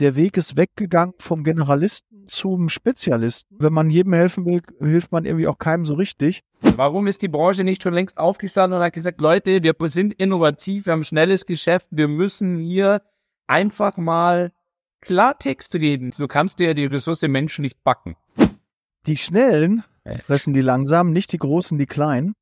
der Weg ist weggegangen vom Generalisten zum Spezialisten. Wenn man jedem helfen will, hilft man irgendwie auch keinem so richtig. Warum ist die Branche nicht schon längst aufgestanden und hat gesagt, Leute, wir sind innovativ, wir haben schnelles Geschäft, wir müssen hier einfach mal Klartext reden. Du kannst dir die Ressource Menschen nicht backen. Die Schnellen fressen die Langsamen, nicht die Großen, die Kleinen.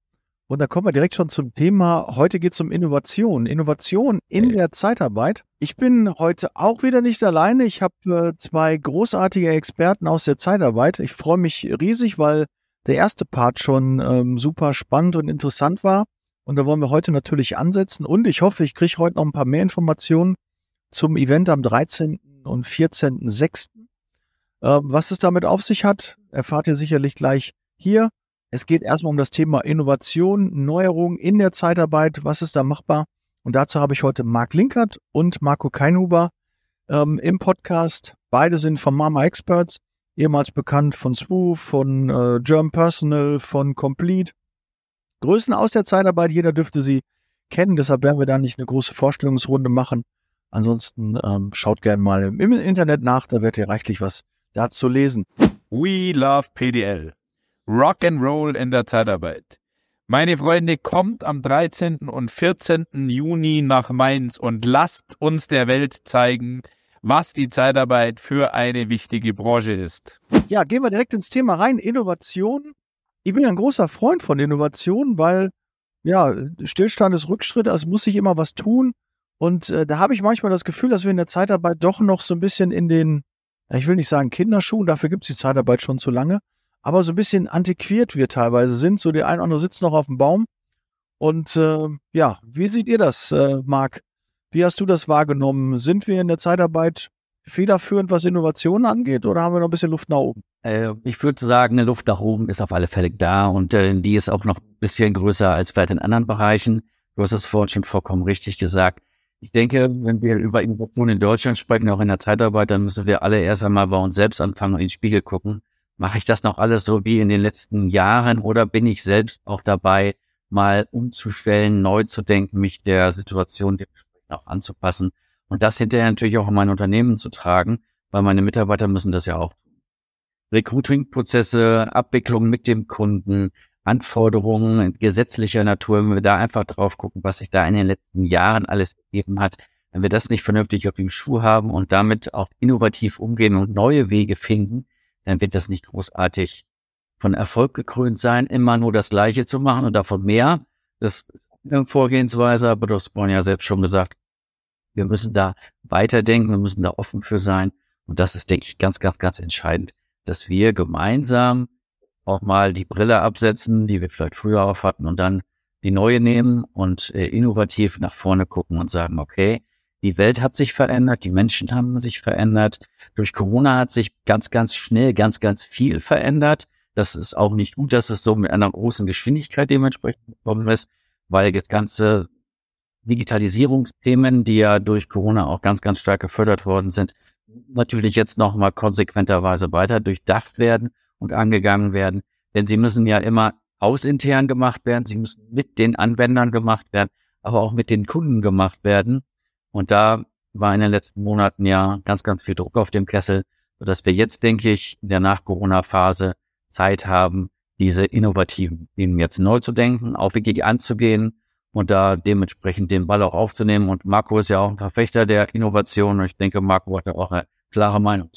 Und da kommen wir direkt schon zum Thema. Heute geht es um Innovation. Innovation in der Zeitarbeit. Ich bin heute auch wieder nicht alleine. Ich habe äh, zwei großartige Experten aus der Zeitarbeit. Ich freue mich riesig, weil der erste Part schon ähm, super spannend und interessant war. Und da wollen wir heute natürlich ansetzen. Und ich hoffe, ich kriege heute noch ein paar mehr Informationen zum Event am 13. und 14.06. Ähm, was es damit auf sich hat, erfahrt ihr sicherlich gleich hier. Es geht erstmal um das Thema Innovation, Neuerung in der Zeitarbeit. Was ist da machbar? Und dazu habe ich heute Marc Linkert und Marco Keinhuber ähm, im Podcast. Beide sind von Mama Experts, ehemals bekannt von Swoof, von äh, German Personal, von Complete. Größen aus der Zeitarbeit, jeder dürfte sie kennen, deshalb werden wir da nicht eine große Vorstellungsrunde machen. Ansonsten ähm, schaut gerne mal im Internet nach, da werdet ihr reichlich was dazu lesen. We love PDL. Rock'n'Roll in der Zeitarbeit. Meine Freunde, kommt am 13. und 14. Juni nach Mainz und lasst uns der Welt zeigen, was die Zeitarbeit für eine wichtige Branche ist. Ja, gehen wir direkt ins Thema rein. Innovation. Ich bin ein großer Freund von Innovation, weil ja, Stillstand ist Rückschritt, also muss ich immer was tun. Und äh, da habe ich manchmal das Gefühl, dass wir in der Zeitarbeit doch noch so ein bisschen in den, ich will nicht sagen Kinderschuhen, dafür gibt es die Zeitarbeit schon zu lange, aber so ein bisschen antiquiert wir teilweise sind. So der ein oder andere sitzt noch auf dem Baum. Und äh, ja, wie seht ihr das, äh, Marc? Wie hast du das wahrgenommen? Sind wir in der Zeitarbeit federführend, was Innovationen angeht, oder haben wir noch ein bisschen Luft nach oben? Äh, ich würde sagen, eine Luft nach oben ist auf alle Fälle da und äh, die ist auch noch ein bisschen größer als vielleicht in anderen Bereichen. Du hast es vorhin schon vollkommen richtig gesagt. Ich denke, wenn wir über Innovation in Deutschland sprechen, auch in der Zeitarbeit, dann müssen wir alle erst einmal bei uns selbst anfangen und in den Spiegel gucken Mache ich das noch alles so wie in den letzten Jahren oder bin ich selbst auch dabei, mal umzustellen, neu zu denken, mich der Situation dementsprechend auch anzupassen und das hinterher natürlich auch in mein Unternehmen zu tragen, weil meine Mitarbeiter müssen das ja auch tun. Recruiting-Prozesse, Abwicklung mit dem Kunden, Anforderungen gesetzlicher Natur, wenn wir da einfach drauf gucken, was sich da in den letzten Jahren alles gegeben hat, wenn wir das nicht vernünftig auf dem Schuh haben und damit auch innovativ umgehen und neue Wege finden, dann wird das nicht großartig von Erfolg gekrönt sein, immer nur das Gleiche zu machen und davon mehr. Das ist eine Vorgehensweise, aber du hast vorhin ja selbst schon gesagt, wir müssen da weiterdenken, wir müssen da offen für sein. Und das ist, denke ich, ganz, ganz, ganz entscheidend, dass wir gemeinsam auch mal die Brille absetzen, die wir vielleicht früher auf hatten und dann die neue nehmen und äh, innovativ nach vorne gucken und sagen, okay, die Welt hat sich verändert, die Menschen haben sich verändert. Durch Corona hat sich ganz, ganz schnell ganz, ganz viel verändert. Das ist auch nicht gut, dass es so mit einer großen Geschwindigkeit dementsprechend gekommen ist, weil jetzt ganze Digitalisierungsthemen, die ja durch Corona auch ganz, ganz stark gefördert worden sind, natürlich jetzt nochmal konsequenterweise weiter durchdacht werden und angegangen werden. Denn sie müssen ja immer hausintern gemacht werden, sie müssen mit den Anwendern gemacht werden, aber auch mit den Kunden gemacht werden. Und da war in den letzten Monaten ja ganz, ganz viel Druck auf dem Kessel, sodass wir jetzt, denke ich, in der Nach-Corona-Phase Zeit haben, diese innovativen Themen jetzt neu zu denken, auch wirklich anzugehen und da dementsprechend den Ball auch aufzunehmen. Und Marco ist ja auch ein Verfechter der Innovation und ich denke, Marco hat ja auch eine klare Meinung.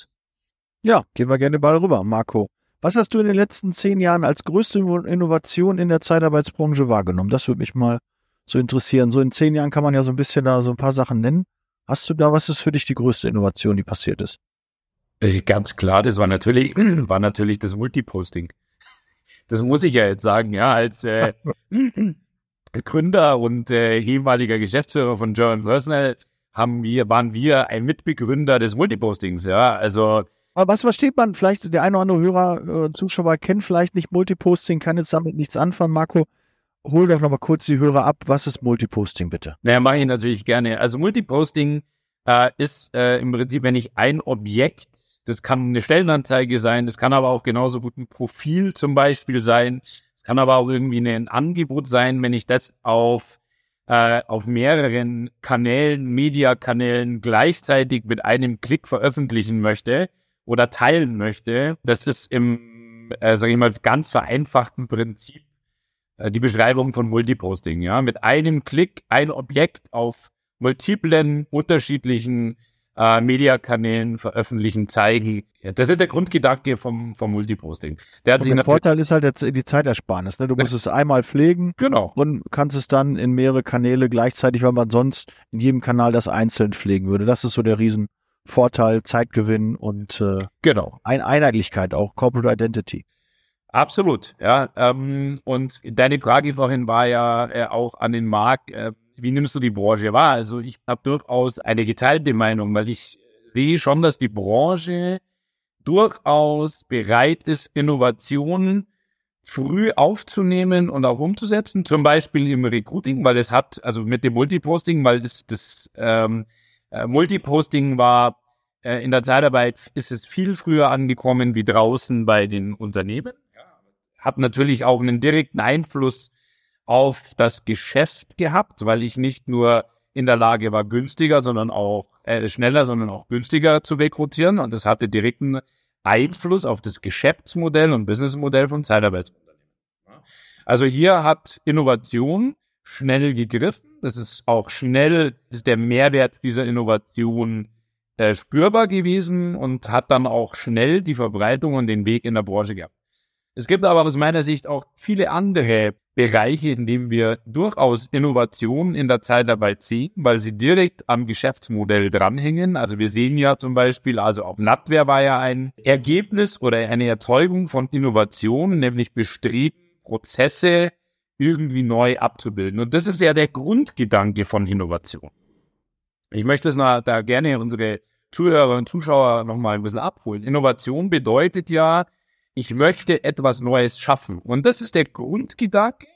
Ja, gehen wir gerne den Ball rüber, Marco. Was hast du in den letzten zehn Jahren als größte Innovation in der Zeitarbeitsbranche wahrgenommen? Das würde mich mal so interessieren. So in zehn Jahren kann man ja so ein bisschen da so ein paar Sachen nennen. Hast du da, was ist für dich die größte Innovation, die passiert ist? Äh, ganz klar, das war natürlich, war natürlich das Multiposting. Das muss ich ja jetzt sagen, ja, als äh, Gründer und äh, ehemaliger Geschäftsführer von German Personal haben wir, waren wir ein Mitbegründer des Multipostings, ja, also aber was versteht man? Vielleicht der eine oder andere Hörer, äh, Zuschauer kennt vielleicht nicht Multiposting, kann jetzt damit nichts anfangen. Marco, hol doch nochmal kurz die Hörer ab. Was ist Multiposting bitte? Naja, mache ich natürlich gerne. Also Multiposting äh, ist äh, im Prinzip, wenn ich ein Objekt, das kann eine Stellenanzeige sein, das kann aber auch genauso gut ein Profil zum Beispiel sein, es kann aber auch irgendwie ein Angebot sein, wenn ich das auf äh, auf mehreren Kanälen, Mediakanälen gleichzeitig mit einem Klick veröffentlichen möchte oder teilen möchte. Das ist im, äh, sage ich mal, ganz vereinfachten Prinzip die Beschreibung von Multiposting. Ja, mit einem Klick ein Objekt auf multiplen unterschiedlichen äh, Mediakanälen veröffentlichen, zeigen. Ja, das ist der Grundgedanke vom, vom Multiposting. Der, hat sich der Vorteil ist halt jetzt die Zeitersparnis. Ne? Du musst es einmal pflegen genau. und kannst es dann in mehrere Kanäle gleichzeitig, weil man sonst in jedem Kanal das einzeln pflegen würde. Das ist so der Riesenvorteil, Zeitgewinn und äh, genau. Ein Einheitlichkeit auch, Corporate Identity. Absolut, ja. Ähm, und deine Frage vorhin war ja äh, auch an den Markt, äh, wie nimmst du die Branche wahr? Also ich habe durchaus eine geteilte Meinung, weil ich sehe schon, dass die Branche durchaus bereit ist, Innovationen früh aufzunehmen und auch umzusetzen, zum Beispiel im Recruiting, weil es hat, also mit dem Multiposting, weil das, das ähm, äh, Multiposting war äh, in der Zeitarbeit, ist es viel früher angekommen wie draußen bei den Unternehmen. Hat natürlich auch einen direkten Einfluss auf das Geschäft gehabt, weil ich nicht nur in der Lage war, günstiger, sondern auch äh, schneller, sondern auch günstiger zu rekrutieren. Und das hatte direkten Einfluss auf das Geschäftsmodell und Businessmodell von Zeitarbeitsunternehmen. Also hier hat Innovation schnell gegriffen. Das ist auch schnell, ist der Mehrwert dieser Innovation äh, spürbar gewesen und hat dann auch schnell die Verbreitung und den Weg in der Branche gehabt. Es gibt aber aus meiner Sicht auch viele andere Bereiche, in denen wir durchaus Innovationen in der Zeitarbeit sehen, weil sie direkt am Geschäftsmodell dranhängen. Also wir sehen ja zum Beispiel, also auch NatWare war ja ein Ergebnis oder eine Erzeugung von Innovationen, nämlich bestreben, Prozesse irgendwie neu abzubilden. Und das ist ja der Grundgedanke von Innovation. Ich möchte es da gerne unsere Zuhörer und Zuschauer nochmal ein bisschen abholen. Innovation bedeutet ja, ich möchte etwas Neues schaffen. Und das ist der Grundgedanke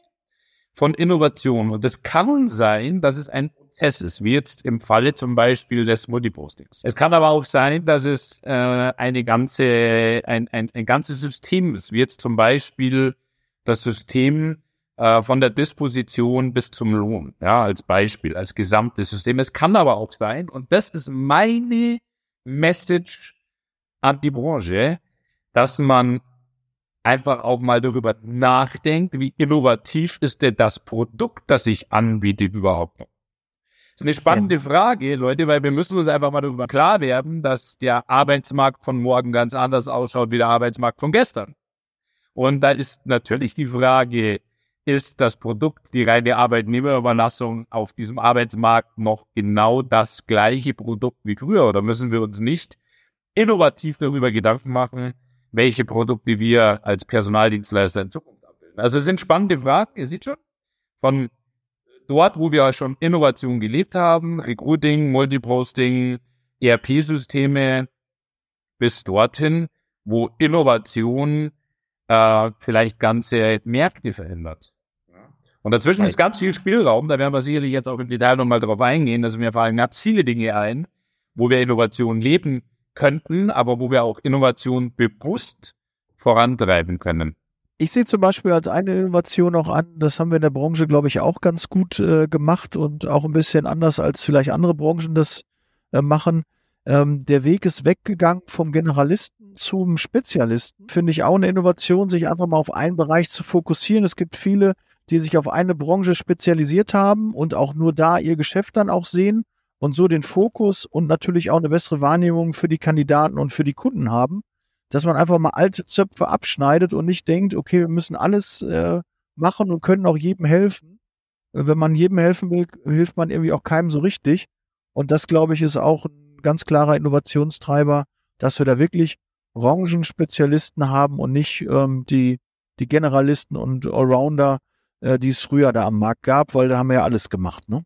von Innovation. Und das kann sein, dass es ein Prozess ist, wie jetzt im Falle zum Beispiel des Multipostings. Es kann aber auch sein, dass es äh, eine ganze, ein, ein, ein ganzes System ist, wie jetzt zum Beispiel das System äh, von der Disposition bis zum Lohn, ja, als Beispiel, als gesamtes System. Es kann aber auch sein, und das ist meine Message an die Branche, dass man einfach auch mal darüber nachdenkt, wie innovativ ist denn das Produkt, das ich anbiete überhaupt noch. Das ist eine spannende Frage, Leute, weil wir müssen uns einfach mal darüber klar werden, dass der Arbeitsmarkt von morgen ganz anders ausschaut wie der Arbeitsmarkt von gestern. Und da ist natürlich die Frage, ist das Produkt, die reine Arbeitnehmerüberlassung auf diesem Arbeitsmarkt noch genau das gleiche Produkt wie früher? Oder müssen wir uns nicht innovativ darüber Gedanken machen, welche Produkte wir als Personaldienstleister in Zukunft abbilden. Also es sind spannende Fragen, ihr seht schon, von dort, wo wir schon Innovation gelebt haben, Recruiting, Multiposting, ERP-Systeme, bis dorthin, wo Innovation äh, vielleicht ganze Märkte verändert. Und dazwischen ist ganz viel Spielraum, da werden wir sicherlich jetzt auch im Detail nochmal drauf eingehen, also mir fallen ganz viele Dinge ein, wo wir Innovation leben könnten, aber wo wir auch Innovation bewusst vorantreiben können. Ich sehe zum Beispiel als eine Innovation auch an, das haben wir in der Branche, glaube ich, auch ganz gut äh, gemacht und auch ein bisschen anders als vielleicht andere Branchen das äh, machen. Ähm, der Weg ist weggegangen vom Generalisten zum Spezialisten. Finde ich auch eine Innovation, sich einfach mal auf einen Bereich zu fokussieren. Es gibt viele, die sich auf eine Branche spezialisiert haben und auch nur da ihr Geschäft dann auch sehen und so den Fokus und natürlich auch eine bessere Wahrnehmung für die Kandidaten und für die Kunden haben, dass man einfach mal alte Zöpfe abschneidet und nicht denkt, okay, wir müssen alles äh, machen und können auch jedem helfen. Wenn man jedem helfen will, hilft man irgendwie auch keinem so richtig. Und das, glaube ich, ist auch ein ganz klarer Innovationstreiber, dass wir da wirklich Branchenspezialisten haben und nicht ähm, die, die Generalisten und Allrounder, äh, die es früher da am Markt gab, weil da haben wir ja alles gemacht, ne?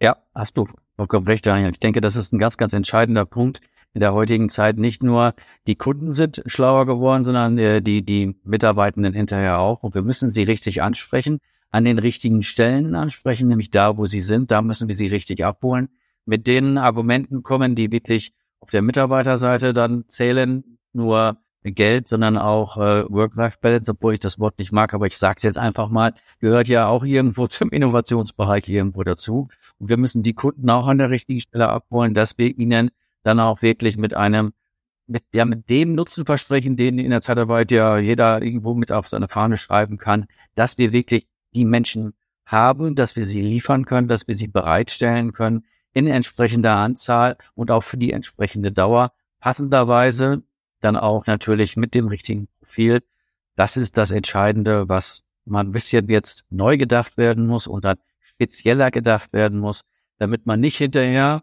Ja, hast du vollkommen recht, Daniel. Ich denke, das ist ein ganz, ganz entscheidender Punkt in der heutigen Zeit. Nicht nur die Kunden sind schlauer geworden, sondern äh, die, die Mitarbeitenden hinterher auch. Und wir müssen sie richtig ansprechen, an den richtigen Stellen ansprechen, nämlich da, wo sie sind. Da müssen wir sie richtig abholen. Mit den Argumenten kommen, die wirklich auf der Mitarbeiterseite dann zählen. Nur Geld, sondern auch äh, Work-Life-Balance, obwohl ich das Wort nicht mag, aber ich sage es jetzt einfach mal, gehört ja auch irgendwo zum Innovationsbereich irgendwo dazu. Und wir müssen die Kunden auch an der richtigen Stelle abholen, dass wir ihnen dann auch wirklich mit einem, mit, ja, mit dem Nutzen versprechen, den in der Zeitarbeit ja jeder irgendwo mit auf seine Fahne schreiben kann, dass wir wirklich die Menschen haben, dass wir sie liefern können, dass wir sie bereitstellen können in entsprechender Anzahl und auch für die entsprechende Dauer, passenderweise dann auch natürlich mit dem richtigen Profil. Das ist das Entscheidende, was man ein bisschen jetzt neu gedacht werden muss und dann spezieller gedacht werden muss, damit man nicht hinterher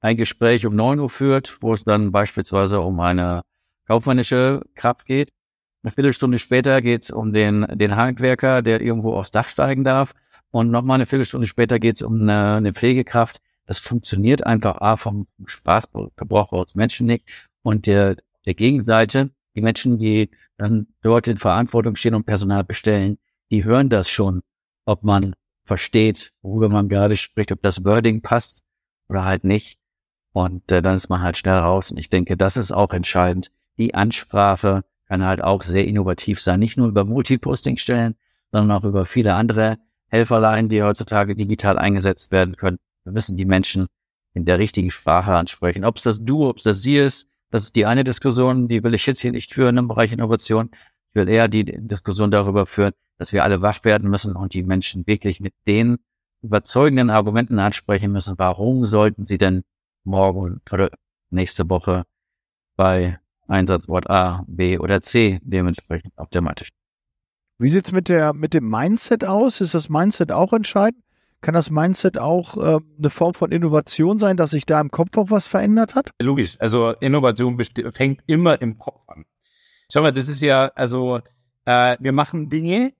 ein Gespräch um neun Uhr führt, wo es dann beispielsweise um eine kaufmännische Kraft geht. Eine Viertelstunde später geht es um den, den Handwerker, der irgendwo aufs Dach steigen darf. Und nochmal eine Viertelstunde später geht es um eine, eine Pflegekraft. Das funktioniert einfach A vom Spaßgebrauch aus Menschen nicht. Und der, der Gegenseite, die Menschen, die dann dort in Verantwortung stehen und Personal bestellen, die hören das schon, ob man versteht, worüber man gerade spricht, ob das Wording passt oder halt nicht. Und äh, dann ist man halt schnell raus. Und ich denke, das ist auch entscheidend. Die Ansprache kann halt auch sehr innovativ sein. Nicht nur über Multiposting-Stellen, sondern auch über viele andere Helferlein, die heutzutage digital eingesetzt werden können. Wir müssen die Menschen in der richtigen Sprache ansprechen. Ob es das Du, ob es das Sie ist, das ist die eine Diskussion, die will ich jetzt hier nicht führen im Bereich Innovation. Ich will eher die Diskussion darüber führen, dass wir alle wach werden müssen und die Menschen wirklich mit den überzeugenden Argumenten ansprechen müssen. Warum sollten sie denn morgen oder nächste Woche bei Einsatzwort A, B oder C dementsprechend auf der Matte stehen? Wie sieht's mit der mit dem Mindset aus? Ist das Mindset auch entscheidend? Kann das Mindset auch äh, eine Form von Innovation sein, dass sich da im Kopf auch was verändert hat? Logisch. Also Innovation fängt immer im Kopf an. Schau mal, das ist ja, also äh, wir machen Dinge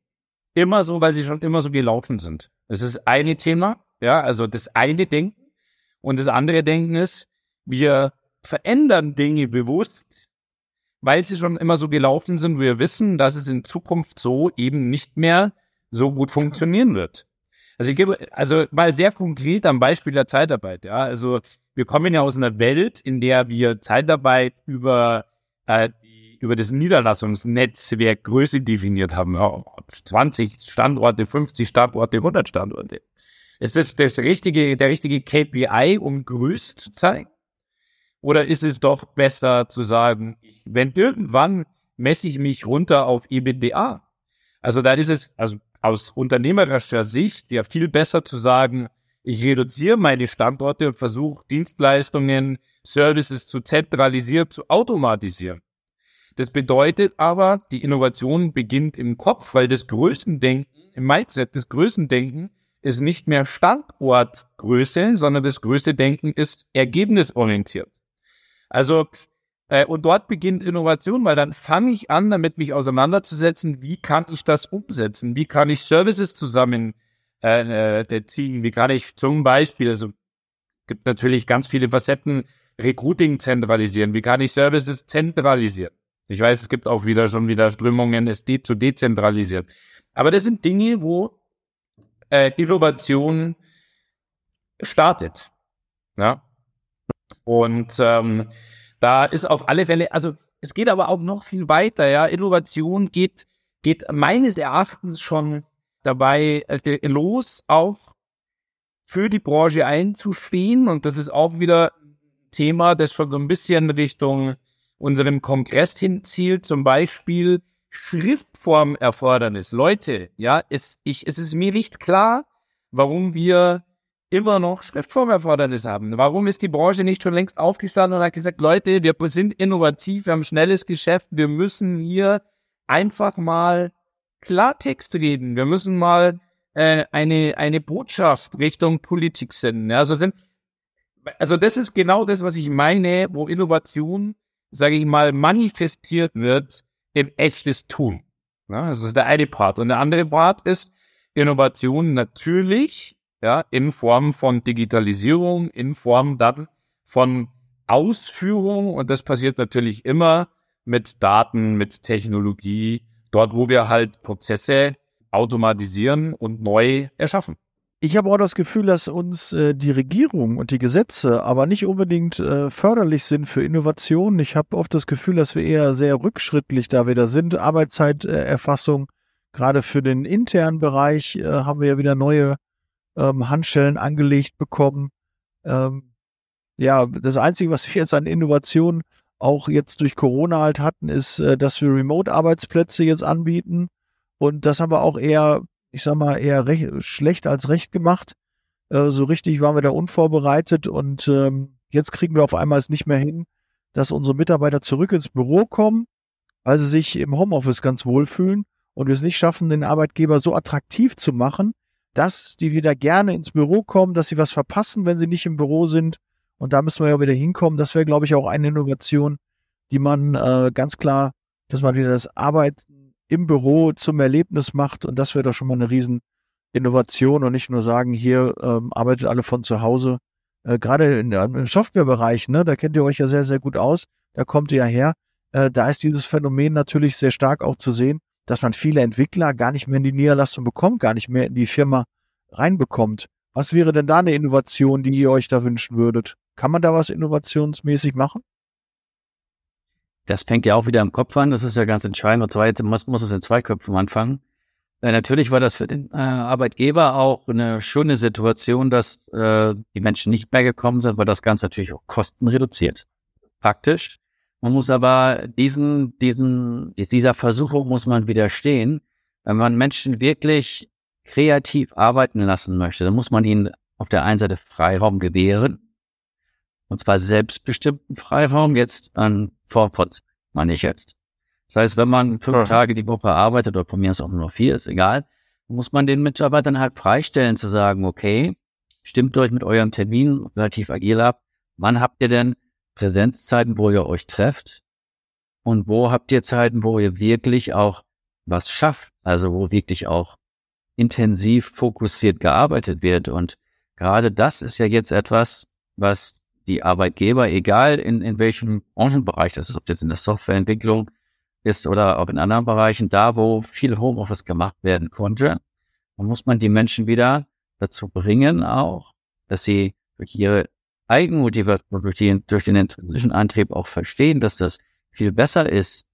immer so, weil sie schon immer so gelaufen sind. Das ist eine Thema, ja, also das eine Denken. Und das andere Denken ist, wir verändern Dinge bewusst, weil sie schon immer so gelaufen sind. Wir wissen, dass es in Zukunft so eben nicht mehr so gut funktionieren wird. Also ich gebe, also mal sehr konkret am Beispiel der Zeitarbeit, ja. Also wir kommen ja aus einer Welt, in der wir Zeitarbeit über, äh, über das Niederlassungsnetzwerk Größe definiert haben. Ja, 20 Standorte, 50 Standorte, 100 Standorte. Ist das, das richtige, der richtige KPI, um Größe zu zeigen? Oder ist es doch besser zu sagen, wenn irgendwann messe ich mich runter auf EBITDA? Also da ist es, also aus unternehmerischer Sicht ja viel besser zu sagen, ich reduziere meine Standorte und versuche Dienstleistungen, Services zu zentralisieren, zu automatisieren. Das bedeutet aber, die Innovation beginnt im Kopf, weil das Größendenken, im Mindset, das Größendenken ist nicht mehr Standortgröße, sondern das Größendenken ist ergebnisorientiert. Also äh, und dort beginnt Innovation, weil dann fange ich an, damit mich auseinanderzusetzen, wie kann ich das umsetzen? Wie kann ich Services zusammen äh, äh, ziehen? Wie kann ich zum Beispiel, also gibt natürlich ganz viele Facetten, Recruiting zentralisieren? Wie kann ich Services zentralisieren? Ich weiß, es gibt auch wieder schon wieder Strömungen, es de zu dezentralisieren. Aber das sind Dinge, wo äh, Innovation startet. Ja. Und ähm, da ist auf alle Fälle, also es geht aber auch noch viel weiter, ja. Innovation geht, geht meines Erachtens schon dabei äh, los, auch für die Branche einzustehen. Und das ist auch wieder ein Thema, das schon so ein bisschen Richtung unserem Kongress hinzielt. Zum Beispiel Schriftformerfordernis. Leute, ja, es, ich, es ist mir nicht klar, warum wir immer noch Schriftformerfordernis haben. Warum ist die Branche nicht schon längst aufgestanden und hat gesagt, Leute, wir sind innovativ, wir haben schnelles Geschäft, wir müssen hier einfach mal Klartext reden. Wir müssen mal äh, eine, eine Botschaft Richtung Politik senden. Also, sind, also das ist genau das, was ich meine, wo Innovation, sage ich mal, manifestiert wird in echtes Tun. Ja, das ist der eine Part. Und der andere Part ist Innovation natürlich ja, in Form von Digitalisierung, in Form dann von Ausführung und das passiert natürlich immer mit Daten, mit Technologie, dort wo wir halt Prozesse automatisieren und neu erschaffen. Ich habe auch das Gefühl, dass uns äh, die Regierung und die Gesetze aber nicht unbedingt äh, förderlich sind für Innovationen. Ich habe oft das Gefühl, dass wir eher sehr rückschrittlich da wieder sind. Arbeitszeiterfassung, gerade für den internen Bereich äh, haben wir ja wieder neue ähm, Handschellen angelegt bekommen. Ähm, ja, das Einzige, was wir jetzt an Innovationen auch jetzt durch Corona halt hatten, ist, äh, dass wir Remote-Arbeitsplätze jetzt anbieten. Und das haben wir auch eher ich sag mal, eher recht, schlecht als recht gemacht. Äh, so richtig waren wir da unvorbereitet und ähm, jetzt kriegen wir auf einmal es nicht mehr hin, dass unsere Mitarbeiter zurück ins Büro kommen, weil sie sich im Homeoffice ganz wohlfühlen und wir es nicht schaffen, den Arbeitgeber so attraktiv zu machen, dass die wieder gerne ins Büro kommen, dass sie was verpassen, wenn sie nicht im Büro sind. Und da müssen wir ja wieder hinkommen. Das wäre, glaube ich, auch eine Innovation, die man äh, ganz klar, dass man wieder das Arbeiten im Büro zum Erlebnis macht. Und das wäre doch schon mal eine riesen Innovation und nicht nur sagen, hier ähm, arbeitet alle von zu Hause. Äh, Gerade im Softwarebereich, ne, da kennt ihr euch ja sehr, sehr gut aus. Da kommt ihr ja her. Äh, da ist dieses Phänomen natürlich sehr stark auch zu sehen, dass man viele Entwickler gar nicht mehr in die Niederlassung bekommt, gar nicht mehr in die Firma reinbekommt. Was wäre denn da eine Innovation, die ihr euch da wünschen würdet? Kann man da was innovationsmäßig machen? Das fängt ja auch wieder im Kopf an, das ist ja ganz entscheidend. Und zwar jetzt muss, muss es in zwei Köpfen anfangen. Äh, natürlich war das für den äh, Arbeitgeber auch eine schöne Situation, dass äh, die Menschen nicht mehr gekommen sind, weil das Ganze natürlich auch Kosten reduziert. Praktisch. Man muss aber diesen, diesen, dieser Versuchung muss man widerstehen. Wenn man Menschen wirklich kreativ arbeiten lassen möchte, dann muss man ihnen auf der einen Seite Freiraum gewähren, und zwar selbstbestimmten Freiraum jetzt an Form von, meine ich jetzt. Das heißt, wenn man fünf ja. Tage die Woche arbeitet oder von mir aus auch nur vier, ist egal, muss man den Mitarbeitern halt freistellen zu sagen, okay, stimmt euch mit eurem Termin relativ agil ab. Wann habt ihr denn Präsenzzeiten, wo ihr euch trefft? Und wo habt ihr Zeiten, wo ihr wirklich auch was schafft? Also wo wirklich auch intensiv fokussiert gearbeitet wird. Und gerade das ist ja jetzt etwas, was die Arbeitgeber, egal in, in welchem Branchenbereich das ist, ob jetzt in der Softwareentwicklung ist oder auch in anderen Bereichen, da wo viel Homeoffice gemacht werden konnte, dann muss man die Menschen wieder dazu bringen auch, dass sie durch ihre Eigenmotivation, durch, die, durch den intrinsischen Antrieb auch verstehen, dass das viel besser ist,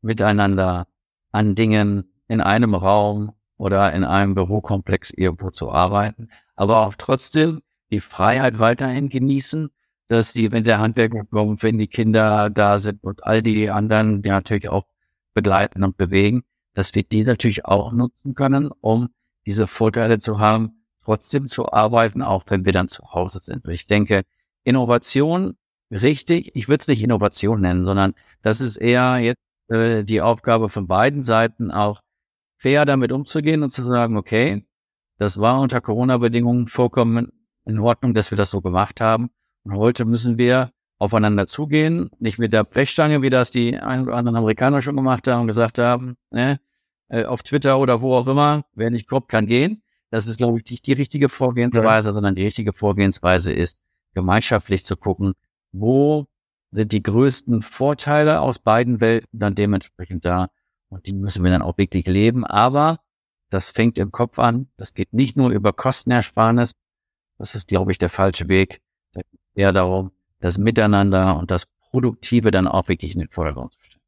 miteinander an Dingen in einem Raum oder in einem Bürokomplex irgendwo zu arbeiten, aber auch trotzdem die Freiheit weiterhin genießen, dass die, wenn der Handwerker kommt, wenn die Kinder da sind und all die anderen, die natürlich auch begleiten und bewegen, dass wir die natürlich auch nutzen können, um diese Vorteile zu haben, trotzdem zu arbeiten, auch wenn wir dann zu Hause sind. Und ich denke, Innovation, richtig, ich würde es nicht Innovation nennen, sondern das ist eher jetzt äh, die Aufgabe von beiden Seiten, auch fair damit umzugehen und zu sagen, okay, das war unter Corona-Bedingungen vollkommen in Ordnung, dass wir das so gemacht haben. Und heute müssen wir aufeinander zugehen, nicht mit der Brechstange, wie das die ein oder anderen Amerikaner schon gemacht haben und gesagt haben, ne, äh, auf Twitter oder wo auch immer, wer nicht kommt, kann gehen. Das ist, glaube ich, nicht die richtige Vorgehensweise, ja. sondern die richtige Vorgehensweise ist, gemeinschaftlich zu gucken, wo sind die größten Vorteile aus beiden Welten dann dementsprechend da. Und die müssen wir dann auch wirklich leben. Aber das fängt im Kopf an. Das geht nicht nur über Kostenersparnis. Das ist, glaube ich, der falsche Weg eher darum, das Miteinander und das Produktive dann auch wirklich in den Vordergrund zu stellen.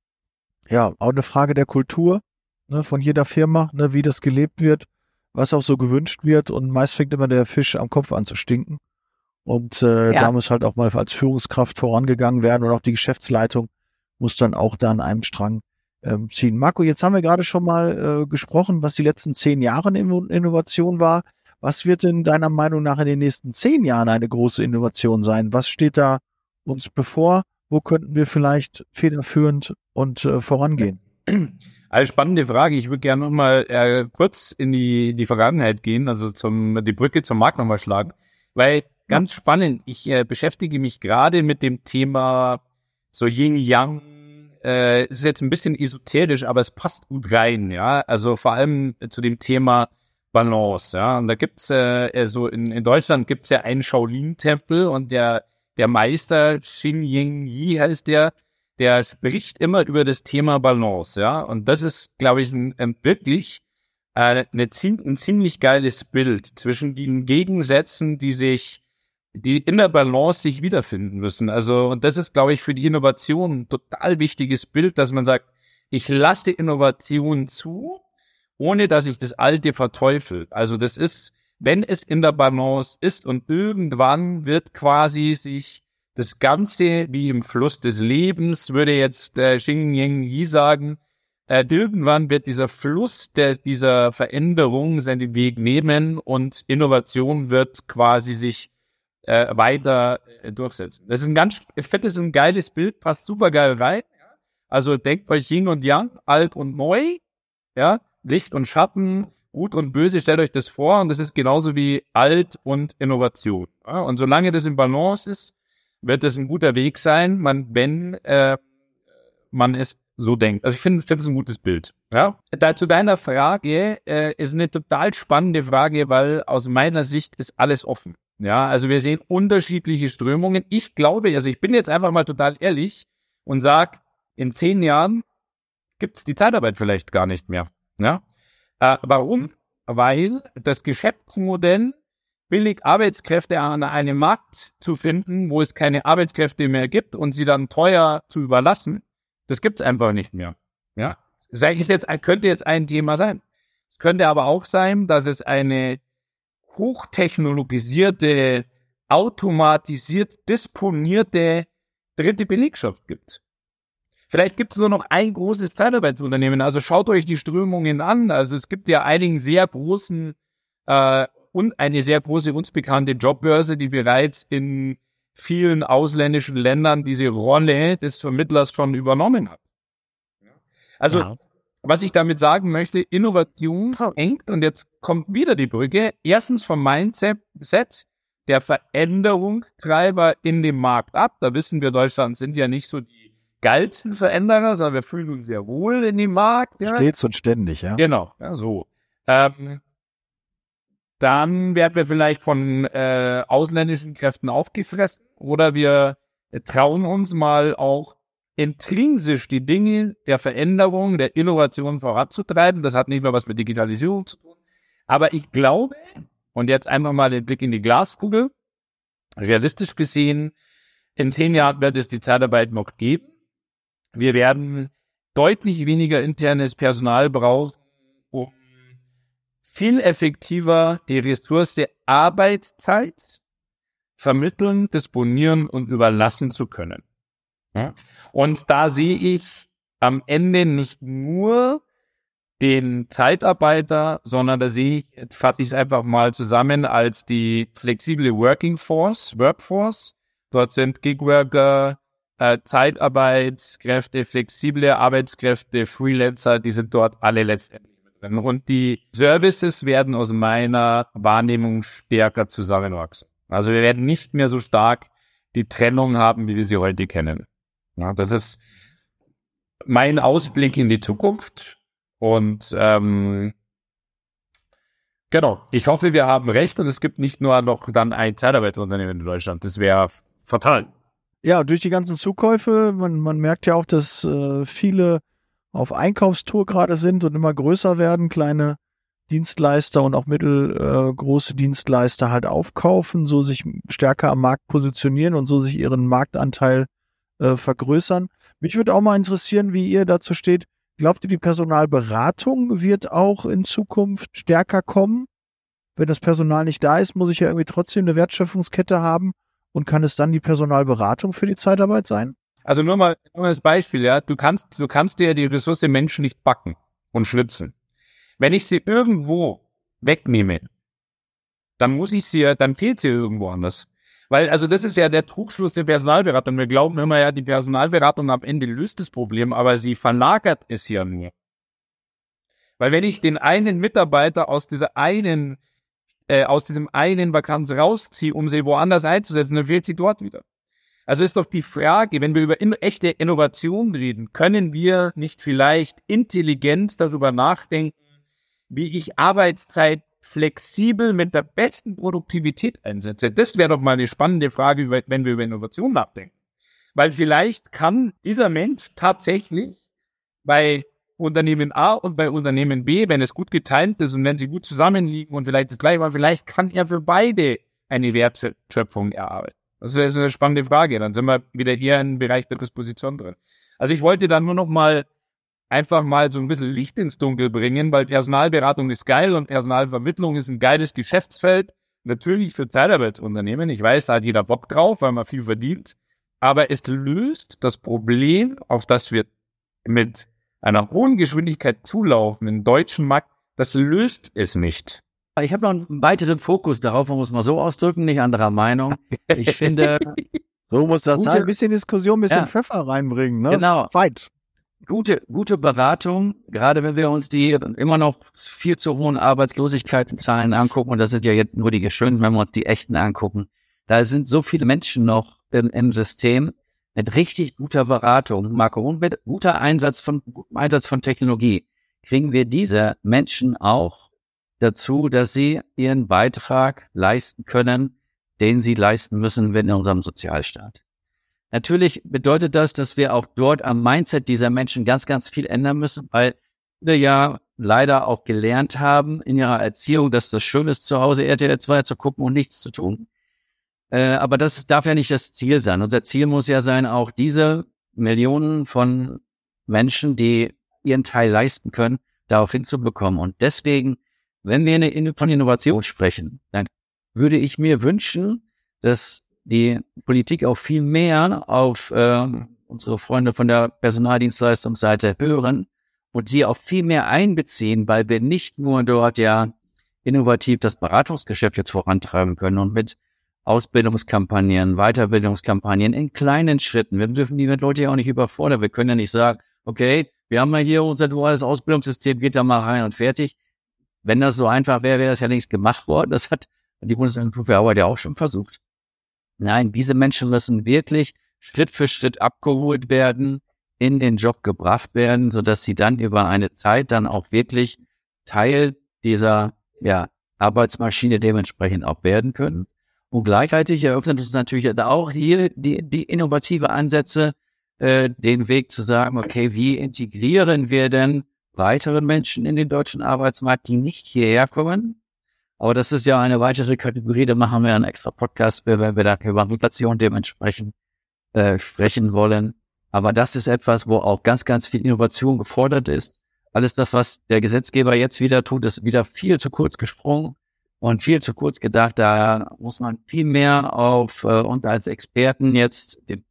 Ja, auch eine Frage der Kultur ne, von jeder Firma, ne, wie das gelebt wird, was auch so gewünscht wird und meist fängt immer der Fisch am Kopf an zu stinken. Und äh, ja. da muss halt auch mal als Führungskraft vorangegangen werden und auch die Geschäftsleitung muss dann auch da an einem Strang ähm, ziehen. Marco, jetzt haben wir gerade schon mal äh, gesprochen, was die letzten zehn Jahre in Innovation war. Was wird denn deiner Meinung nach in den nächsten zehn Jahren eine große Innovation sein? Was steht da uns bevor? Wo könnten wir vielleicht federführend und äh, vorangehen? Also spannende Frage. Ich würde gerne nochmal äh, kurz in die, die Vergangenheit gehen, also zum, die Brücke zum Markt nochmal schlagen. Weil ganz spannend, ich äh, beschäftige mich gerade mit dem Thema so Yin-Yang. Äh, es ist jetzt ein bisschen esoterisch, aber es passt gut rein, ja. Also vor allem zu dem Thema Balance, ja. Und da gibt's äh, so also in, in Deutschland gibt's ja einen Shaolin-Tempel und der der Meister Xin Ying Yi heißt der, der spricht immer über das Thema Balance, ja. Und das ist, glaube ich, ein, ein wirklich äh, eine, ein ziemlich geiles Bild zwischen den Gegensätzen, die sich, die in der Balance sich wiederfinden müssen. Also, und das ist, glaube ich, für die Innovation ein total wichtiges Bild, dass man sagt, ich lasse Innovation zu, ohne dass ich das Alte verteufel. Also das ist, wenn es in der Balance ist und irgendwann wird quasi sich das Ganze wie im Fluss des Lebens, würde jetzt äh, Xing Yang Yi sagen, äh, irgendwann wird dieser Fluss der, dieser Veränderung seinen Weg nehmen und Innovation wird quasi sich äh, weiter äh, durchsetzen. Das ist ein ganz, das ist ein geiles Bild, passt super geil rein. Also denkt euch Yin und Yang, alt und neu, ja, Licht und Schatten, gut und böse, stellt euch das vor und das ist genauso wie alt und Innovation. Ja? Und solange das im Balance ist, wird das ein guter Weg sein, man, wenn äh, man es so denkt. Also ich finde find es ein gutes Bild. Ja. Da zu deiner Frage äh, ist eine total spannende Frage, weil aus meiner Sicht ist alles offen. Ja, also wir sehen unterschiedliche Strömungen. Ich glaube, also ich bin jetzt einfach mal total ehrlich und sag, in zehn Jahren gibt es die Zeitarbeit vielleicht gar nicht mehr. Ja. Äh, warum? Weil das Geschäftsmodell billig Arbeitskräfte an einem Markt zu finden, wo es keine Arbeitskräfte mehr gibt und sie dann teuer zu überlassen, das gibt's einfach nicht mehr. Ja, ist jetzt, könnte jetzt ein Thema sein. Es könnte aber auch sein, dass es eine hochtechnologisierte, automatisiert disponierte dritte Belegschaft gibt. Vielleicht gibt es nur noch ein großes Zeitarbeitsunternehmen. Also schaut euch die Strömungen an. Also es gibt ja einigen sehr großen äh, und eine sehr große uns bekannte Jobbörse, die bereits in vielen ausländischen Ländern diese Rolle des Vermittlers schon übernommen hat. Also, ja. Was ich damit sagen möchte, Innovation hängt, und jetzt kommt wieder die Brücke, erstens vom Mindset der Veränderungstreiber in dem Markt ab. Da wissen wir, Deutschland sind ja nicht so die geilsten Veränderer, sondern wir fühlen uns sehr wohl in dem Markt. Ja. Stets und ständig, ja. Genau, ja, so. Ähm, dann werden wir vielleicht von äh, ausländischen Kräften aufgefressen oder wir trauen uns mal auch intrinsisch die Dinge der Veränderung, der Innovation voranzutreiben. Das hat nicht mehr was mit Digitalisierung zu tun. Aber ich glaube, und jetzt einfach mal den Blick in die Glaskugel, realistisch gesehen, in zehn Jahren wird es die Zeitarbeit noch geben. Wir werden deutlich weniger internes Personal brauchen, um viel effektiver die Ressource Arbeitszeit vermitteln, disponieren und überlassen zu können. Und da sehe ich am Ende nicht nur den Zeitarbeiter, sondern da sehe ich, fasse ich es einfach mal zusammen als die flexible Working Force, Workforce. Dort sind Gigworker, äh, Zeitarbeitskräfte, flexible Arbeitskräfte, Freelancer, die sind dort alle letztendlich und die Services werden aus meiner Wahrnehmung stärker zusammenwachsen. Also wir werden nicht mehr so stark die Trennung haben, wie wir sie heute kennen. Ja, das ist mein Ausblick in die Zukunft. Und ähm, genau, ich hoffe, wir haben recht und es gibt nicht nur noch dann ein Zeitarbeitsunternehmen in Deutschland. Das wäre fatal. Ja, durch die ganzen Zukäufe, man, man merkt ja auch, dass äh, viele auf Einkaufstour gerade sind und immer größer werden, kleine Dienstleister und auch mittelgroße äh, Dienstleister halt aufkaufen, so sich stärker am Markt positionieren und so sich ihren Marktanteil äh, vergrößern. Mich würde auch mal interessieren, wie ihr dazu steht. Glaubt ihr, die Personalberatung wird auch in Zukunft stärker kommen? Wenn das Personal nicht da ist, muss ich ja irgendwie trotzdem eine Wertschöpfungskette haben und kann es dann die Personalberatung für die Zeitarbeit sein? Also nur mal, nur mal das Beispiel, ja. Du kannst, du kannst dir die Ressource Menschen nicht backen und schnitzen. Wenn ich sie irgendwo wegnehme, dann muss ich sie, dann fehlt sie irgendwo anders. Weil, also das ist ja der Trugschluss der Personalberatung. Wir glauben immer ja, die Personalberatung am Ende löst das Problem, aber sie verlagert es ja nur. Weil wenn ich den einen Mitarbeiter aus dieser einen, äh, aus diesem einen Vakanz rausziehe, um sie woanders einzusetzen, dann fehlt sie dort wieder. Also ist doch die Frage, wenn wir über in, echte Innovation reden, können wir nicht vielleicht intelligent darüber nachdenken, wie ich Arbeitszeit flexibel mit der besten Produktivität einsetze? Das wäre doch mal eine spannende Frage, wenn wir über Innovation nachdenken. Weil vielleicht kann dieser Mensch tatsächlich bei Unternehmen A und bei Unternehmen B, wenn es gut geteilt ist und wenn sie gut zusammenliegen und vielleicht das gleiche war, vielleicht kann er für beide eine Wertschöpfung erarbeiten. Das ist eine spannende Frage. Dann sind wir wieder hier im Bereich der Disposition drin. Also ich wollte dann nur noch mal einfach mal so ein bisschen Licht ins Dunkel bringen, weil Personalberatung ist geil und Personalvermittlung ist ein geiles Geschäftsfeld. Natürlich für Zeitarbeitsunternehmen. Ich weiß, da hat jeder Bock drauf, weil man viel verdient. Aber es löst das Problem, auf das wir mit einer hohen Geschwindigkeit zulaufen im deutschen Markt, das löst es nicht. Ich habe noch einen weiteren Fokus darauf, man muss mal so ausdrücken, nicht anderer Meinung. Ich finde. so muss das gute, sein. Ein bisschen Diskussion, ein bisschen ja, Pfeffer reinbringen, ne? Genau. Fight. Gute, gute Beratung, gerade wenn wir uns die immer noch viel zu hohen Arbeitslosigkeitenzahlen angucken, und das sind ja jetzt nur die geschönen, wenn wir uns die echten angucken. Da sind so viele Menschen noch im, im System, mit richtig guter Beratung, Marco, und mit guter Einsatz von, Einsatz von Technologie, kriegen wir diese Menschen auch dazu, dass sie ihren Beitrag leisten können, den sie leisten müssen in unserem Sozialstaat. Natürlich bedeutet das, dass wir auch dort am Mindset dieser Menschen ganz, ganz viel ändern müssen, weil wir ja leider auch gelernt haben in ihrer Erziehung, dass das schön ist, zu Hause RTL 2 zu gucken und nichts zu tun. Äh, aber das darf ja nicht das Ziel sein. Unser Ziel muss ja sein, auch diese Millionen von Menschen, die ihren Teil leisten können, darauf hinzubekommen. Und deswegen, wenn wir von Innovation sprechen, dann würde ich mir wünschen, dass die Politik auch viel mehr auf äh, unsere Freunde von der Personaldienstleistungsseite hören und sie auch viel mehr einbeziehen, weil wir nicht nur dort ja innovativ das Beratungsgeschäft jetzt vorantreiben können und mit Ausbildungskampagnen, Weiterbildungskampagnen in kleinen Schritten. Wir dürfen die Leute ja auch nicht überfordern. Wir können ja nicht sagen, okay, wir haben ja hier unser duales Ausbildungssystem, geht da mal rein und fertig. Wenn das so einfach wäre, wäre das ja längst gemacht worden. Das hat die Bundesagentur für Arbeit ja auch schon versucht. Nein, diese Menschen müssen wirklich Schritt für Schritt abgeholt werden, in den Job gebracht werden, sodass sie dann über eine Zeit dann auch wirklich Teil dieser ja, Arbeitsmaschine dementsprechend auch werden können. Und gleichzeitig eröffnet uns natürlich auch hier die, die innovative Ansätze, äh, den Weg zu sagen, okay, wie integrieren wir denn weitere Menschen in den deutschen Arbeitsmarkt, die nicht hierher kommen? Aber das ist ja eine weitere Kategorie, da machen wir einen extra Podcast, wenn wir da über Migration dementsprechend äh, sprechen wollen. Aber das ist etwas, wo auch ganz, ganz viel Innovation gefordert ist. Alles das, was der Gesetzgeber jetzt wieder tut, ist wieder viel zu kurz gesprungen und viel zu kurz gedacht. Da muss man viel mehr auf äh, uns als Experten jetzt, die,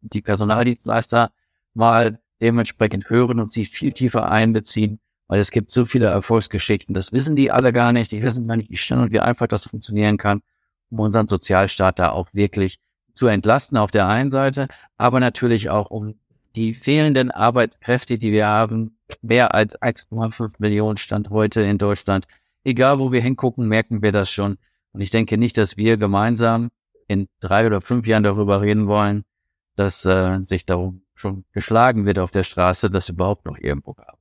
die Personaldienstleister, mal dementsprechend hören und sie viel tiefer einbeziehen, weil es gibt so viele Erfolgsgeschichten. Das wissen die alle gar nicht. Die wissen gar nicht, wie schnell und wie einfach das funktionieren kann, um unseren Sozialstaat da auch wirklich zu entlasten auf der einen Seite, aber natürlich auch um die fehlenden Arbeitskräfte, die wir haben, mehr als 1,5 Millionen Stand heute in Deutschland, egal wo wir hingucken, merken wir das schon. Und ich denke nicht, dass wir gemeinsam in drei oder fünf Jahren darüber reden wollen, dass äh, sich darum schon geschlagen wird auf der Straße, dass überhaupt noch irgendwo gab.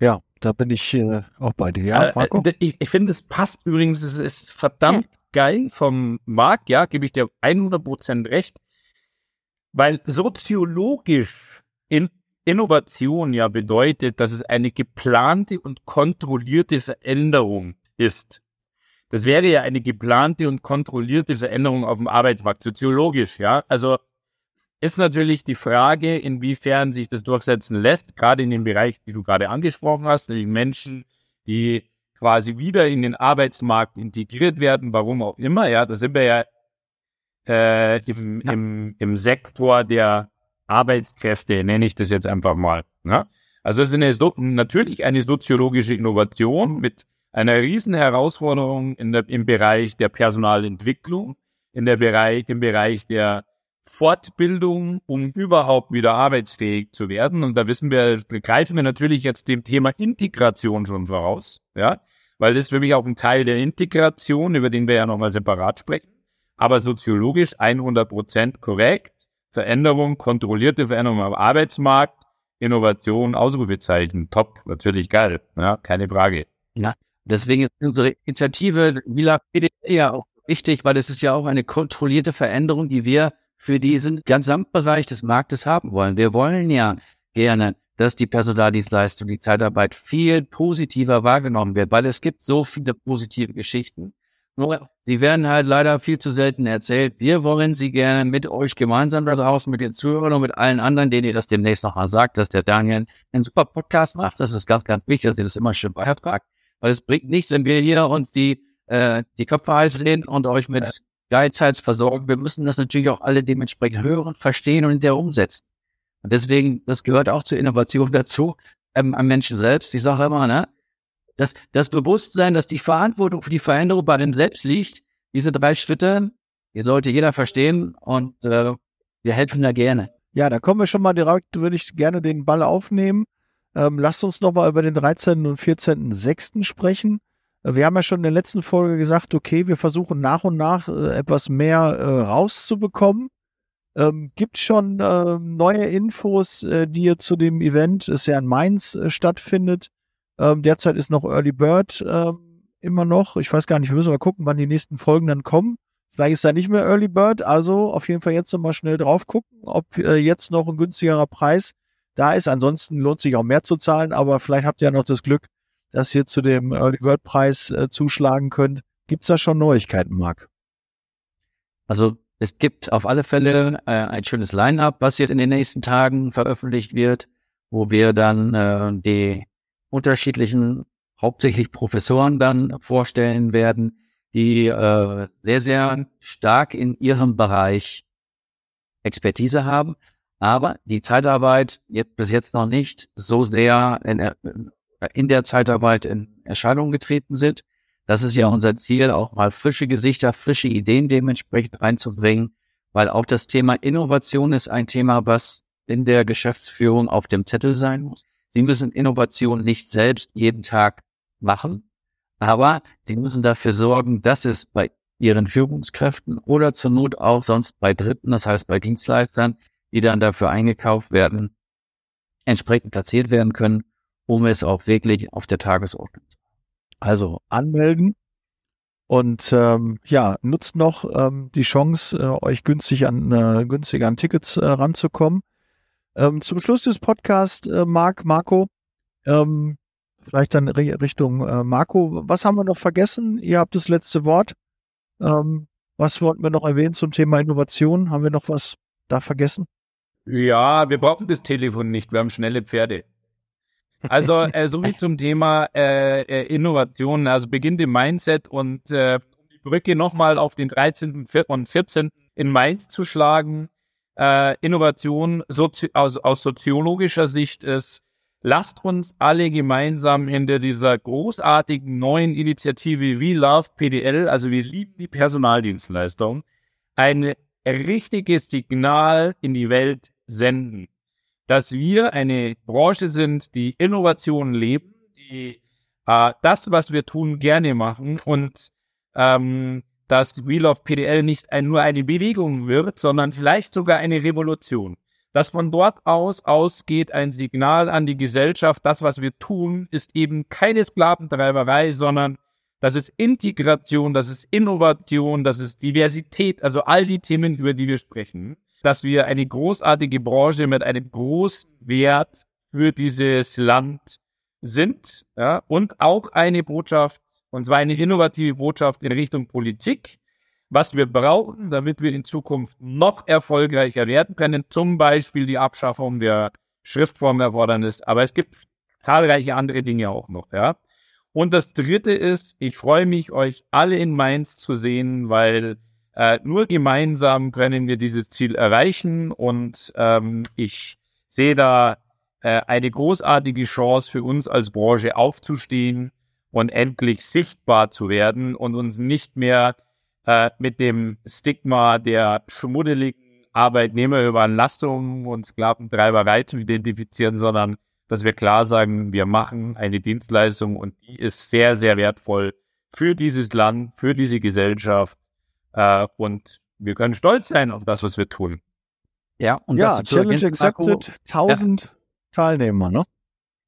Ja, da bin ich äh, auch bei dir. Ja, äh, Marco? Äh, ich, ich finde, es passt übrigens, es ist verdammt ja. geil vom Marc, ja, gebe ich dir 100% recht, weil soziologisch in Innovation ja bedeutet, dass es eine geplante und kontrollierte Veränderung ist. Das wäre ja eine geplante und kontrollierte Veränderung auf dem Arbeitsmarkt, soziologisch, ja. Also ist natürlich die Frage, inwiefern sich das durchsetzen lässt, gerade in dem Bereich, die du gerade angesprochen hast, nämlich Menschen, die quasi wieder in den Arbeitsmarkt integriert werden, warum auch immer, ja, da sind wir ja äh, im, im, im Sektor der Arbeitskräfte, nenne ich das jetzt einfach mal. Ja? Also es ist eine, natürlich eine soziologische Innovation mit einer riesen Herausforderung in der, im Bereich der Personalentwicklung, in der Bereich, im Bereich der Fortbildung, um überhaupt wieder arbeitsfähig zu werden. Und da wissen wir, greifen wir natürlich jetzt dem Thema Integration schon voraus, ja, weil das ist für mich auch ein Teil der Integration, über den wir ja nochmal separat sprechen. Aber soziologisch 100 Prozent korrekt. Veränderung, kontrollierte Veränderung am Arbeitsmarkt, Innovation, Ausrufezeichen, top, natürlich geil, ja, keine Frage. Ja, deswegen ist unsere Initiative Villa ja auch wichtig, weil es ist ja auch eine kontrollierte Veränderung, die wir für diesen Gesamtbereich des Marktes haben wollen. Wir wollen ja gerne dass die Personaldienstleistung, die Zeitarbeit viel positiver wahrgenommen wird, weil es gibt so viele positive Geschichten. Nur, sie werden halt leider viel zu selten erzählt. Wir wollen sie gerne mit euch gemeinsam da draußen, mit den Zuhörern und mit allen anderen, denen ihr das demnächst nochmal sagt, dass der Daniel einen super Podcast macht. Das ist ganz, ganz wichtig, dass ihr das immer schön beitragt. Weil es bringt nichts, wenn wir hier uns die, äh, die Köpfe heiß reden und euch mit Geizhals versorgen. Wir müssen das natürlich auch alle dementsprechend hören, verstehen und hinterher umsetzen. Und deswegen, das gehört auch zur Innovation dazu, ähm, am Menschen selbst. Ich sage immer, ne, das, das Bewusstsein, dass die Verantwortung für die Veränderung bei dem selbst liegt, diese drei Schritte, die sollte jeder verstehen und äh, wir helfen da gerne. Ja, da kommen wir schon mal direkt, würde ich gerne den Ball aufnehmen. Ähm, lasst uns noch mal über den 13. und 14.06. sprechen. Wir haben ja schon in der letzten Folge gesagt, okay, wir versuchen nach und nach äh, etwas mehr äh, rauszubekommen. Ähm, gibt schon äh, neue Infos, äh, die ihr zu dem Event, das ja in Mainz äh, stattfindet. Ähm, derzeit ist noch Early Bird ähm, immer noch. Ich weiß gar nicht, wir müssen mal gucken, wann die nächsten Folgen dann kommen. Vielleicht ist da nicht mehr Early Bird, also auf jeden Fall jetzt nochmal schnell drauf gucken, ob äh, jetzt noch ein günstigerer Preis da ist. Ansonsten lohnt sich auch mehr zu zahlen, aber vielleicht habt ihr ja noch das Glück, dass ihr zu dem Early Bird Preis äh, zuschlagen könnt. Gibt's da schon Neuigkeiten, Marc? Also es gibt auf alle Fälle äh, ein schönes Line-up, was jetzt in den nächsten Tagen veröffentlicht wird, wo wir dann äh, die unterschiedlichen, hauptsächlich Professoren dann vorstellen werden, die äh, sehr, sehr stark in ihrem Bereich Expertise haben, aber die Zeitarbeit jetzt bis jetzt noch nicht so sehr in, in der Zeitarbeit in Erscheinung getreten sind. Das ist ja unser Ziel, auch mal frische Gesichter, frische Ideen dementsprechend reinzubringen, weil auch das Thema Innovation ist ein Thema, was in der Geschäftsführung auf dem Zettel sein muss. Sie müssen Innovation nicht selbst jeden Tag machen, aber sie müssen dafür sorgen, dass es bei ihren Führungskräften oder zur Not auch sonst bei Dritten, das heißt bei Dienstleistern, die dann dafür eingekauft werden, entsprechend platziert werden können, um es auch wirklich auf der Tagesordnung zu also anmelden und ähm, ja, nutzt noch ähm, die Chance, äh, euch günstig an äh, günstig an Tickets äh, ranzukommen. Ähm, zum Schluss des Podcasts, äh, Marc, Marco, ähm, vielleicht dann Richtung äh, Marco. Was haben wir noch vergessen? Ihr habt das letzte Wort. Ähm, was wollten wir noch erwähnen zum Thema Innovation? Haben wir noch was da vergessen? Ja, wir brauchen das Telefon nicht. Wir haben schnelle Pferde. Also äh, so wie zum Thema äh, äh, Innovation, also beginnt im Mindset und äh, die Brücke nochmal auf den 13. und 14. in Mainz zu schlagen. Äh, Innovation sozi aus, aus soziologischer Sicht ist, lasst uns alle gemeinsam hinter dieser großartigen neuen Initiative We Love PDL, also wir lieben die Personaldienstleistung, ein richtiges Signal in die Welt senden dass wir eine Branche sind, die Innovationen leben, die äh, das, was wir tun, gerne machen und ähm, dass Wheel of PDL nicht ein, nur eine Bewegung wird, sondern vielleicht sogar eine Revolution. Dass von dort aus ausgeht ein Signal an die Gesellschaft, das, was wir tun, ist eben keine Sklaventreiberei, sondern das ist Integration, das ist Innovation, das ist Diversität, also all die Themen, über die wir sprechen dass wir eine großartige Branche mit einem großen Wert für dieses Land sind ja, und auch eine Botschaft, und zwar eine innovative Botschaft in Richtung Politik, was wir brauchen, damit wir in Zukunft noch erfolgreicher werden können, zum Beispiel die Abschaffung der Schriftformerfordernis, aber es gibt zahlreiche andere Dinge auch noch, ja. Und das dritte ist, ich freue mich, euch alle in Mainz zu sehen, weil äh, nur gemeinsam können wir dieses Ziel erreichen und ähm, ich sehe da äh, eine großartige Chance für uns als Branche aufzustehen und endlich sichtbar zu werden und uns nicht mehr äh, mit dem Stigma der schmuddeligen Arbeitnehmerüberlastung und Sklaventreiberei zu identifizieren, sondern dass wir klar sagen, wir machen eine Dienstleistung und die ist sehr, sehr wertvoll für dieses Land, für diese Gesellschaft äh, und wir können stolz sein auf das, was wir tun. Ja, und ja, das Challenge Accepted, 1000 ja. Teilnehmer, ne?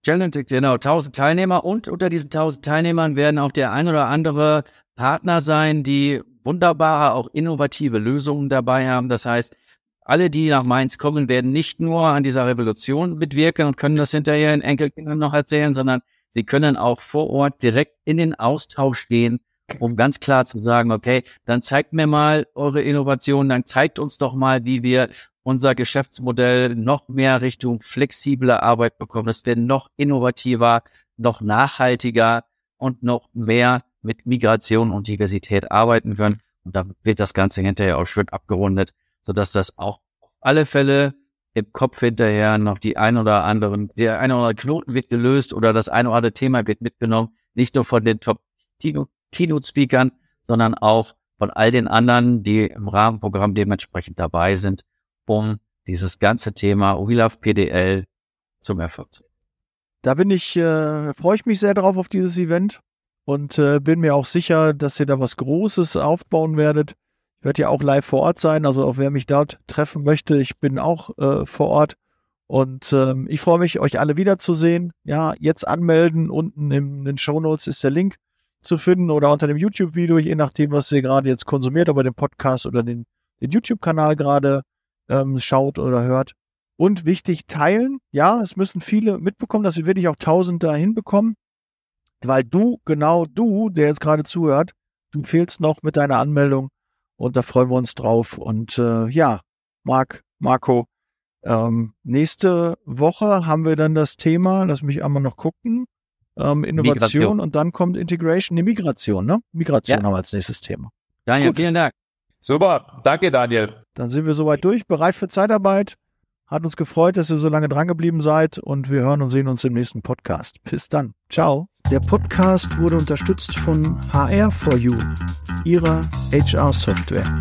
Challenge, genau, 1000 Teilnehmer und unter diesen 1000 Teilnehmern werden auch der ein oder andere Partner sein, die wunderbare, auch innovative Lösungen dabei haben. Das heißt, alle, die nach Mainz kommen, werden nicht nur an dieser Revolution mitwirken und können das hinterher in Enkelkindern noch erzählen, sondern sie können auch vor Ort direkt in den Austausch gehen, um ganz klar zu sagen, okay, dann zeigt mir mal eure Innovation, dann zeigt uns doch mal, wie wir unser Geschäftsmodell noch mehr Richtung flexible Arbeit bekommen, dass wir noch innovativer, noch nachhaltiger und noch mehr mit Migration und Diversität arbeiten können. Und dann wird das Ganze hinterher auch schön abgerundet, sodass das auch auf alle Fälle im Kopf hinterher noch die ein oder anderen, der eine oder andere Knoten wird gelöst oder das eine oder andere Thema wird mitgenommen, nicht nur von den Top Keynote-Speakern, sondern auch von all den anderen, die im Rahmenprogramm dementsprechend dabei sind, um dieses ganze Thema We Love PDL zum Erfolg zu. Da bin ich, äh, freue ich mich sehr drauf auf dieses Event und äh, bin mir auch sicher, dass ihr da was Großes aufbauen werdet. Ich werde ja auch live vor Ort sein, also auch wer mich dort treffen möchte, ich bin auch äh, vor Ort. Und ähm, ich freue mich, euch alle wiederzusehen. Ja, jetzt anmelden. Unten in den Show Notes ist der Link zu finden oder unter dem YouTube-Video, je nachdem, was ihr gerade jetzt konsumiert, ob ihr den Podcast oder den, den YouTube-Kanal gerade ähm, schaut oder hört. Und wichtig, teilen. Ja, es müssen viele mitbekommen, dass wir wirklich auch tausend da hinbekommen weil du, genau du, der jetzt gerade zuhört, du fehlst noch mit deiner Anmeldung und da freuen wir uns drauf. Und äh, ja, Marc, Marco, ähm, nächste Woche haben wir dann das Thema, lass mich einmal noch gucken, ähm, Innovation Migration. und dann kommt Integration, die Migration, ne? Migration ja. haben wir als nächstes Thema. Daniel, Gut. vielen Dank. Super, danke Daniel. Dann sind wir soweit durch, bereit für Zeitarbeit. Hat uns gefreut, dass ihr so lange drangeblieben seid und wir hören und sehen uns im nächsten Podcast. Bis dann. Ciao. Der Podcast wurde unterstützt von HR4U, ihrer HR-Software.